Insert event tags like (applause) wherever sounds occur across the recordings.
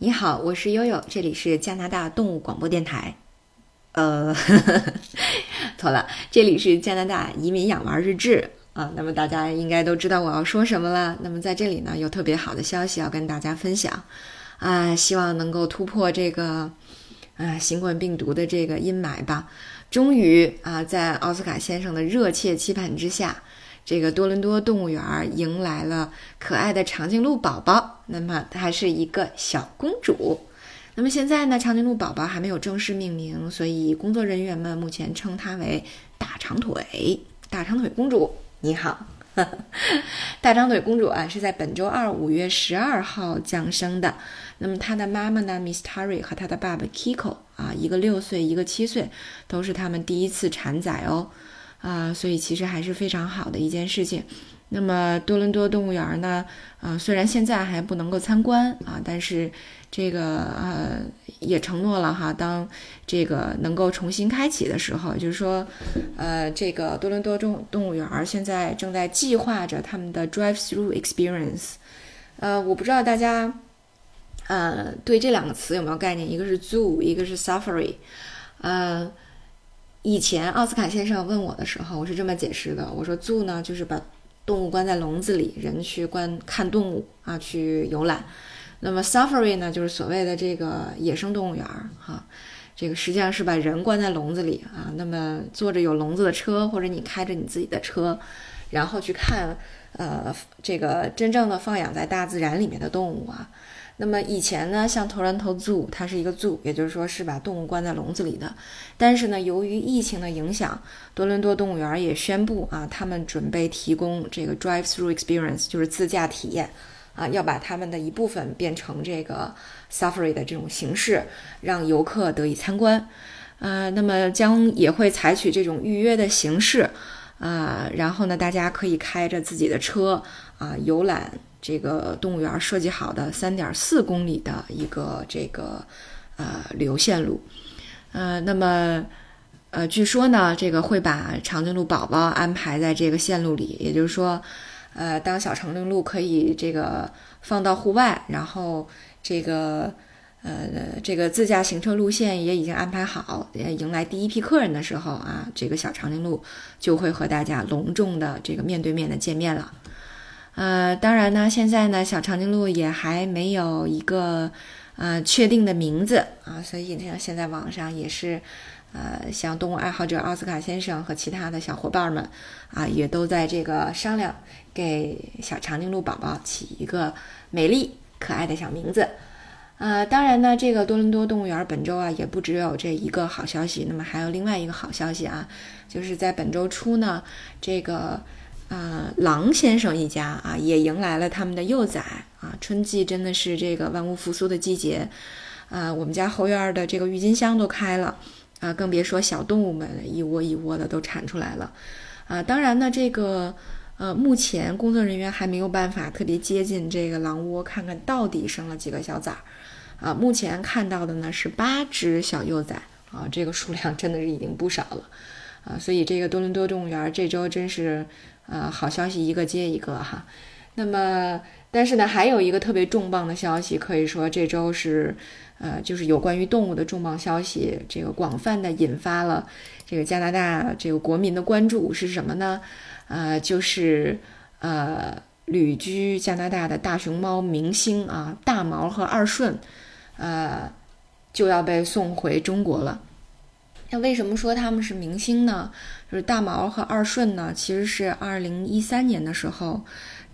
你好，我是悠悠，这里是加拿大动物广播电台。呃，(laughs) 错了，这里是加拿大移民养娃日志啊。那么大家应该都知道我要说什么了。那么在这里呢，有特别好的消息要跟大家分享啊，希望能够突破这个啊新冠病毒的这个阴霾吧。终于啊，在奥斯卡先生的热切期盼之下。这个多伦多动物园迎来了可爱的长颈鹿宝宝，那么它是一个小公主。那么现在呢，长颈鹿宝宝还没有正式命名，所以工作人员们目前称它为大长腿。大长腿公主，你好。(laughs) 大长腿公主啊，是在本周二五月十二号降生的。那么她的妈妈呢，Miss Terry 和她的爸爸 Kiko 啊，一个六岁，一个七岁，都是他们第一次产崽哦。啊，所以其实还是非常好的一件事情。那么多伦多动物园呢？啊，虽然现在还不能够参观啊，但是这个呃也承诺了哈，当这个能够重新开启的时候，就是说，呃，这个多伦多动动物园现在正在计划着他们的 drive-through experience。呃，我不知道大家呃对这两个词有没有概念？一个是 zoo，一个是 safari。呃。以前奥斯卡先生问我的时候，我是这么解释的：我说，zoo 呢就是把动物关在笼子里，人去观看动物啊，去游览；那么 safari 呢就是所谓的这个野生动物园儿哈，这个实际上是把人关在笼子里啊，那么坐着有笼子的车，或者你开着你自己的车，然后去看呃这个真正的放养在大自然里面的动物啊。那么以前呢，像 Toronto Zoo，它是一个 zoo，也就是说是把动物关在笼子里的。但是呢，由于疫情的影响，多伦多动物园也宣布啊，他们准备提供这个 drive-through experience，就是自驾体验，啊，要把他们的一部分变成这个 safari 的这种形式，让游客得以参观。呃，那么将也会采取这种预约的形式，啊，然后呢，大家可以开着自己的车啊游览。这个动物园设计好的三点四公里的一个这个呃旅游线路，呃，那么呃，据说呢，这个会把长颈鹿宝宝安排在这个线路里，也就是说，呃，当小长颈鹿可以这个放到户外，然后这个呃这个自驾行车路线也已经安排好，迎来第一批客人的时候啊，这个小长颈鹿就会和大家隆重的这个面对面的见面了。呃，当然呢，现在呢，小长颈鹿也还没有一个呃确定的名字啊，所以呢，现在网上也是，呃，像动物爱好者奥斯卡先生和其他的小伙伴们啊，也都在这个商量给小长颈鹿宝宝起一个美丽可爱的小名字。呃，当然呢，这个多伦多动物园本周啊，也不只有这一个好消息，那么还有另外一个好消息啊，就是在本周初呢，这个。呃，狼先生一家啊，也迎来了他们的幼崽啊。春季真的是这个万物复苏的季节，啊，我们家后院的这个郁金香都开了啊，更别说小动物们一窝一窝的都产出来了啊。当然呢，这个呃，目前工作人员还没有办法特别接近这个狼窝，看看到底生了几个小崽儿啊。目前看到的呢是八只小幼崽啊，这个数量真的是已经不少了啊。所以这个多伦多动物园这周真是。啊，好消息一个接一个哈，那么但是呢，还有一个特别重磅的消息，可以说这周是，呃，就是有关于动物的重磅消息，这个广泛的引发了这个加拿大这个国民的关注是什么呢？呃，就是呃，旅居加拿大的大熊猫明星啊，大毛和二顺，呃，就要被送回中国了。那为什么说他们是明星呢？就是大毛和二顺呢，其实是二零一三年的时候，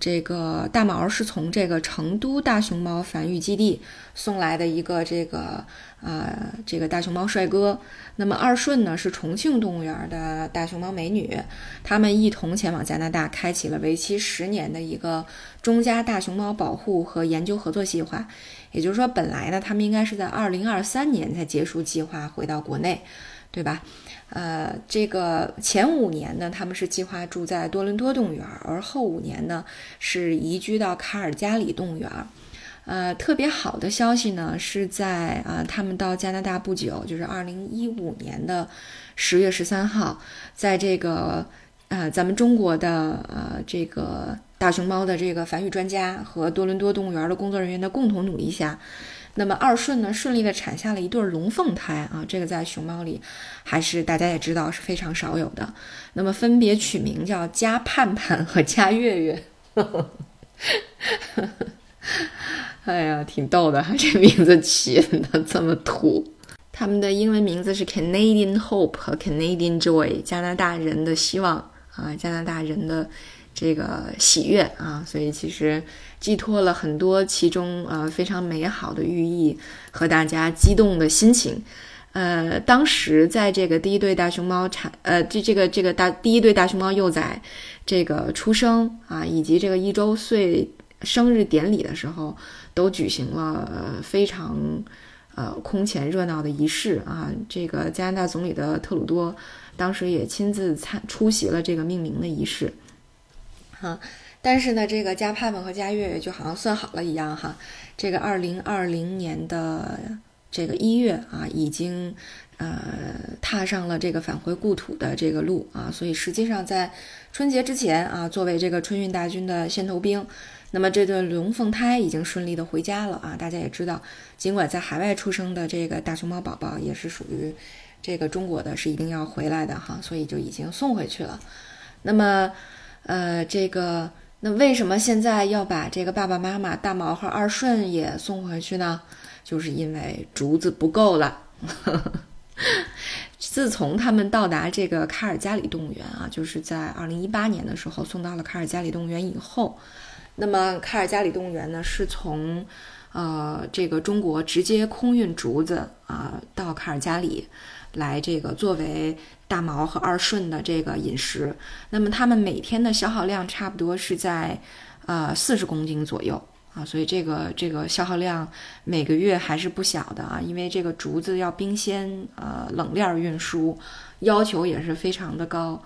这个大毛是从这个成都大熊猫繁育基地送来的一个这个呃这个大熊猫帅哥。那么二顺呢是重庆动物园的大熊猫美女，他们一同前往加拿大，开启了为期十年的一个中加大熊猫保护和研究合作计划。也就是说，本来呢，他们应该是在二零二三年才结束计划，回到国内。对吧？呃，这个前五年呢，他们是计划住在多伦多动物园，而后五年呢是移居到卡尔加里动物园。呃，特别好的消息呢是在啊，他们到加拿大不久，就是二零一五年的十月十三号，在这个呃咱们中国的呃这个。大熊猫的这个繁育专家和多伦多动物园的工作人员的共同努力下，那么二顺呢顺利的产下了一对龙凤胎啊，这个在熊猫里还是大家也知道是非常少有的。那么分别取名叫加盼盼和加月月。(laughs) 哎呀，挺逗的哈，这名字起的这么土。他们的英文名字是 Canadian Hope 和 Canadian Joy，加拿大人的希望啊，加拿大人的这个喜悦啊，所以其实寄托了很多其中啊非常美好的寓意和大家激动的心情。呃，当时在这个第一对大熊猫产呃这这个这个大第一对大熊猫幼崽这个出生啊，以及这个一周岁生日典礼的时候。都举行了非常呃空前热闹的仪式啊！这个加拿大总理的特鲁多当时也亲自参出席了这个命名的仪式，哈。但是呢，这个加盼盼和加月月就好像算好了一样哈。这个二零二零年的这个一月啊，已经呃踏上了这个返回故土的这个路啊，所以实际上在春节之前啊，作为这个春运大军的先头兵。那么这对龙凤胎已经顺利的回家了啊！大家也知道，尽管在海外出生的这个大熊猫宝宝也是属于这个中国的，是一定要回来的哈，所以就已经送回去了。那么，呃，这个那为什么现在要把这个爸爸妈妈大毛和二顺也送回去呢？就是因为竹子不够了。(laughs) 自从他们到达这个卡尔加里动物园啊，就是在二零一八年的时候送到了卡尔加里动物园以后。那么卡尔加里动物园呢，是从，呃，这个中国直接空运竹子啊到卡尔加里，来这个作为大毛和二顺的这个饮食。那么他们每天的消耗量差不多是在，呃，四十公斤左右啊，所以这个这个消耗量每个月还是不小的啊，因为这个竹子要冰鲜，呃，冷链运输，要求也是非常的高。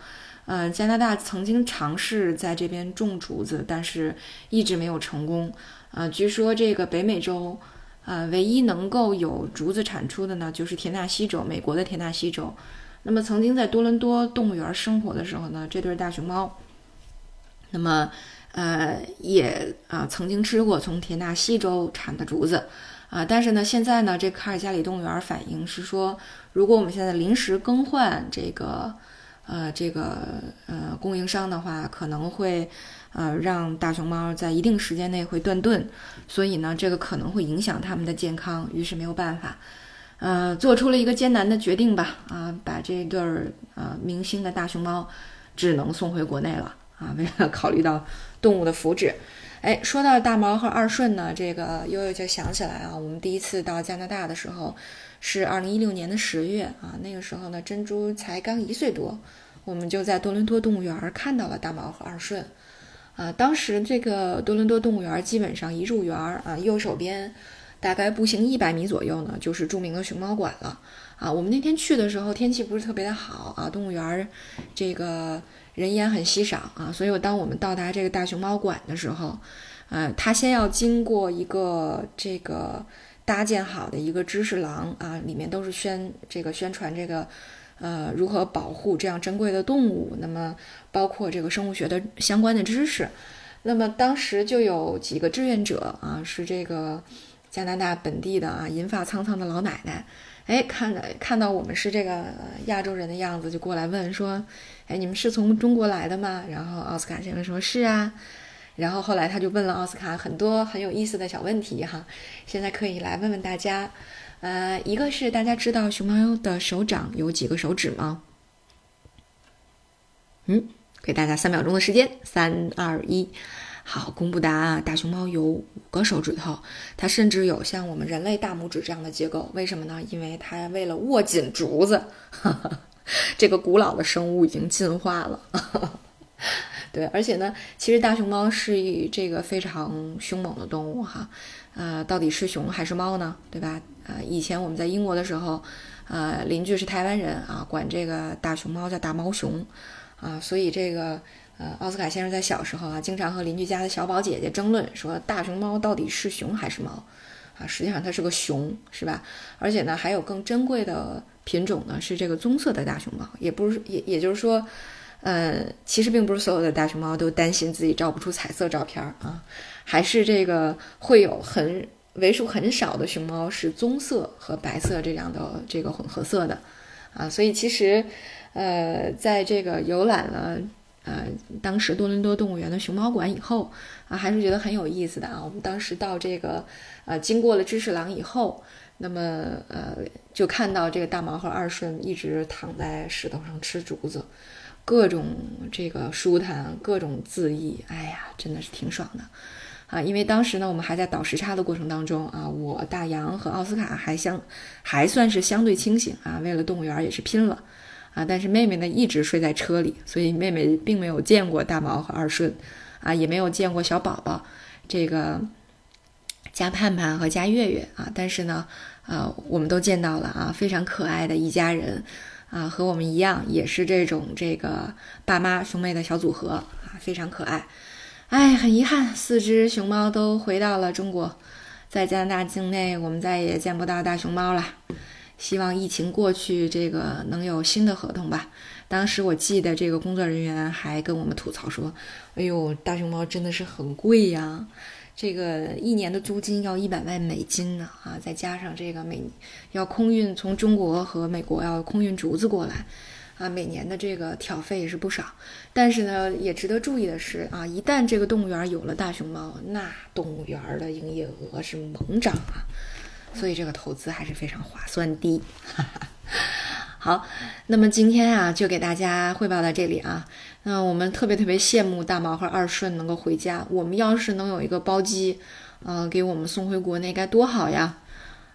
嗯，加拿大曾经尝试在这边种竹子，但是一直没有成功。呃，据说这个北美洲，呃，唯一能够有竹子产出的呢，就是田纳西州，美国的田纳西州。那么曾经在多伦多动物园生活的时候呢，这对大熊猫，那么呃也啊曾经吃过从田纳西州产的竹子，啊，但是呢现在呢这卡尔加里动物园反映是说，如果我们现在临时更换这个。呃，这个呃，供应商的话可能会，呃，让大熊猫在一定时间内会断顿，所以呢，这个可能会影响它们的健康，于是没有办法，呃，做出了一个艰难的决定吧，啊，把这对儿呃明星的大熊猫只能送回国内了，啊，为了考虑到动物的福祉。哎，说到大毛和二顺呢，这个悠悠就想起来啊，我们第一次到加拿大的时候。是二零一六年的十月啊，那个时候呢，珍珠才刚一岁多，我们就在多伦多动物园看到了大毛和二顺，啊，当时这个多伦多动物园基本上一入园啊，右手边大概步行一百米左右呢，就是著名的熊猫馆了啊。我们那天去的时候天气不是特别的好啊，动物园这个人烟很稀少啊，所以当我们到达这个大熊猫馆的时候，呃，它先要经过一个这个。搭建好的一个知识廊啊，里面都是宣这个宣传这个，呃，如何保护这样珍贵的动物。那么包括这个生物学的相关的知识。那么当时就有几个志愿者啊，是这个加拿大本地的啊，银发苍苍的老奶奶。哎，看看到我们是这个亚洲人的样子，就过来问说：“哎，你们是从中国来的吗？”然后奥斯卡先生说：“是啊。”然后后来他就问了奥斯卡很多很有意思的小问题哈，现在可以来问问大家，呃，一个是大家知道熊猫的手掌有几个手指吗？嗯，给大家三秒钟的时间，三二一，好，公布答案。大熊猫有五个手指头，它甚至有像我们人类大拇指这样的结构，为什么呢？因为它为了握紧竹子，(laughs) 这个古老的生物已经进化了。(laughs) 对，而且呢，其实大熊猫是一这个非常凶猛的动物哈，呃，到底是熊还是猫呢？对吧？呃，以前我们在英国的时候，呃，邻居是台湾人啊，管这个大熊猫叫大猫熊，啊，所以这个呃，奥斯卡先生在小时候啊，经常和邻居家的小宝姐姐争论，说大熊猫到底是熊还是猫？啊，实际上它是个熊，是吧？而且呢，还有更珍贵的品种呢，是这个棕色的大熊猫，也不是，也也就是说。呃，其实并不是所有的大熊猫都担心自己照不出彩色照片啊，还是这个会有很为数很少的熊猫是棕色和白色这样的这个混合色的啊，所以其实，呃，在这个游览了呃当时多伦多动物园的熊猫馆以后啊，还是觉得很有意思的啊。我们当时到这个呃经过了知识廊以后，那么呃就看到这个大毛和二顺一直躺在石头上吃竹子。各种这个舒坦，各种恣意，哎呀，真的是挺爽的，啊！因为当时呢，我们还在倒时差的过程当中啊，我大洋和奥斯卡还相还算是相对清醒啊，为了动物园也是拼了啊！但是妹妹呢一直睡在车里，所以妹妹并没有见过大毛和二顺，啊，也没有见过小宝宝，这个加盼盼和加月月啊，但是呢，呃，我们都见到了啊，非常可爱的一家人。啊，和我们一样，也是这种这个爸妈兄妹的小组合啊，非常可爱。哎，很遗憾，四只熊猫都回到了中国，在加拿大境内，我们再也见不到大熊猫了。希望疫情过去，这个能有新的合同吧。当时我记得这个工作人员还跟我们吐槽说：“哎呦，大熊猫真的是很贵呀。”这个一年的租金要一百万美金呢啊，再加上这个每要空运从中国和美国要空运竹子过来，啊，每年的这个挑费也是不少。但是呢，也值得注意的是啊，一旦这个动物园有了大熊猫，那动物园的营业额是猛涨啊，所以这个投资还是非常划算的。(laughs) 好，那么今天啊，就给大家汇报到这里啊。那我们特别特别羡慕大毛和二顺能够回家。我们要是能有一个包机，呃，给我们送回国内该多好呀！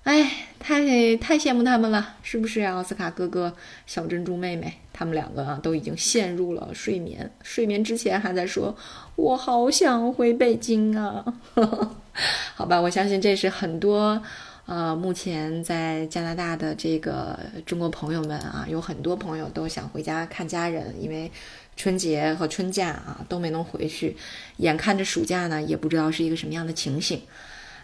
哎，太太羡慕他们了，是不是啊？奥斯卡哥哥、小珍珠妹妹，他们两个啊都已经陷入了睡眠，睡眠之前还在说：“我好想回北京啊！” (laughs) 好吧，我相信这是很多。呃，目前在加拿大的这个中国朋友们啊，有很多朋友都想回家看家人，因为春节和春假啊都没能回去，眼看着暑假呢，也不知道是一个什么样的情形。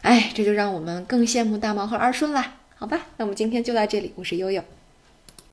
哎，这就让我们更羡慕大毛和二顺啦。好吧，那我们今天就到这里，我是悠悠。